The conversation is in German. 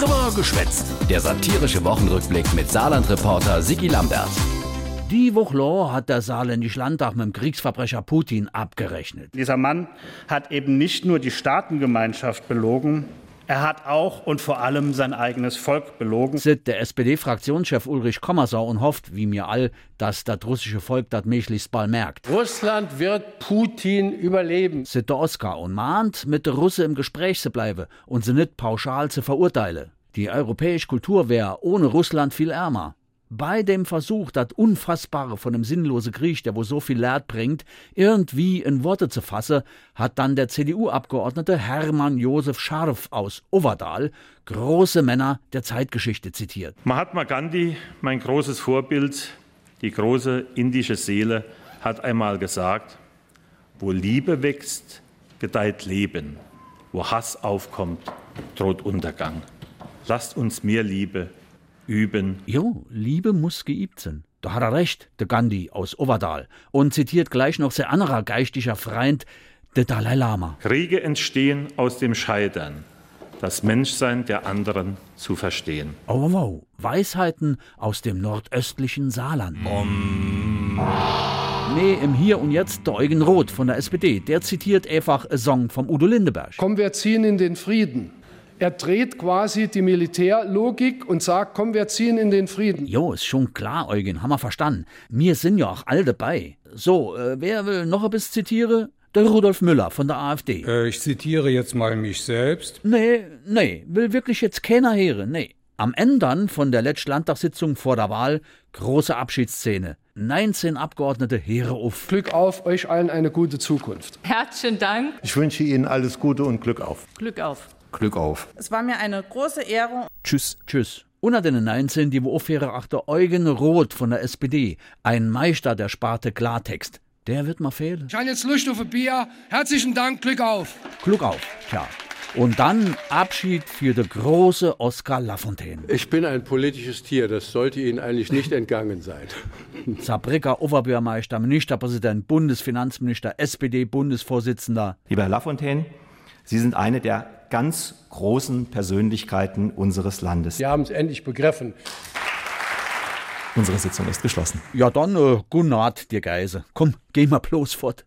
Drüber geschwätzt. Der satirische Wochenrückblick mit Saarland-Reporter Sigi Lambert. Die Woche hat der saarländische Landtag mit dem Kriegsverbrecher Putin abgerechnet. Dieser Mann hat eben nicht nur die Staatengemeinschaft belogen, er hat auch und vor allem sein eigenes Volk belogen. Sitzt der SPD-Fraktionschef Ulrich Kommersau und hofft, wie mir all, dass das russische Volk das möglichst bald merkt. Russland wird Putin überleben. Sitzt der Oskar und mahnt, mit der Russe im Gespräch zu bleiben und sie nicht pauschal zu verurteilen. Die europäische Kultur wäre ohne Russland viel ärmer. Bei dem Versuch, das Unfassbare von dem sinnlosen Krieg, der wo so viel Leid bringt, irgendwie in Worte zu fassen, hat dann der CDU-Abgeordnete Hermann Josef Scharf aus Overdal große Männer der Zeitgeschichte zitiert. Mahatma Gandhi, mein großes Vorbild, die große indische Seele, hat einmal gesagt, wo Liebe wächst, gedeiht Leben, wo Hass aufkommt, droht Untergang. Lasst uns mehr Liebe üben. Jo, Liebe muss geübt sein. Da hat er recht, der Gandhi aus Overdal. Und zitiert gleich noch sein anderer geistlicher Freund, der Dalai Lama. Kriege entstehen aus dem Scheitern, das Menschsein der anderen zu verstehen. Oh, wow, wow. Weisheiten aus dem nordöstlichen Saarland. Um. Nee, im Hier und Jetzt der Eugen Roth von der SPD. Der zitiert einfach einen Song vom Udo Lindeberg. Komm, wir ziehen in den Frieden. Er dreht quasi die Militärlogik und sagt, komm, wir ziehen in den Frieden. Jo, ist schon klar, Eugen, haben wir verstanden. Wir sind ja auch all dabei. So, äh, wer will noch ein bisschen zitieren? Der Rudolf Müller von der AfD. Äh, ich zitiere jetzt mal mich selbst. Nee, nee, will wirklich jetzt keiner hören, nee. Am Ende dann von der letzten Landtagssitzung vor der Wahl große Abschiedsszene. 19 Abgeordnete Heere auf. Glück auf, euch allen eine gute Zukunft. Herzlichen Dank. Ich wünsche Ihnen alles Gute und Glück auf. Glück auf. Glück auf. Es war mir eine große Ehre. Tschüss. Tschüss. Unter den 19, die wo aufhören, achter Eugen Roth von der SPD, ein Meister der Sparte Klartext. Der wird mal fehlen. Ich habe jetzt Lust auf ein Bier. Herzlichen Dank, Glück auf. Glück auf, tja. Und dann Abschied für der große Oskar Lafontaine. Ich bin ein politisches Tier, das sollte Ihnen eigentlich nicht entgangen sein. Saarbrücker Oberbürgermeister, Ministerpräsident, Bundesfinanzminister, SPD-Bundesvorsitzender. Lieber Herr Lafontaine, Sie sind eine der ganz großen Persönlichkeiten unseres Landes. Sie haben es endlich begriffen. Unsere Sitzung ist geschlossen. Ja, dann, äh, gute Nacht, dir Geise. Komm, geh mal bloß fort.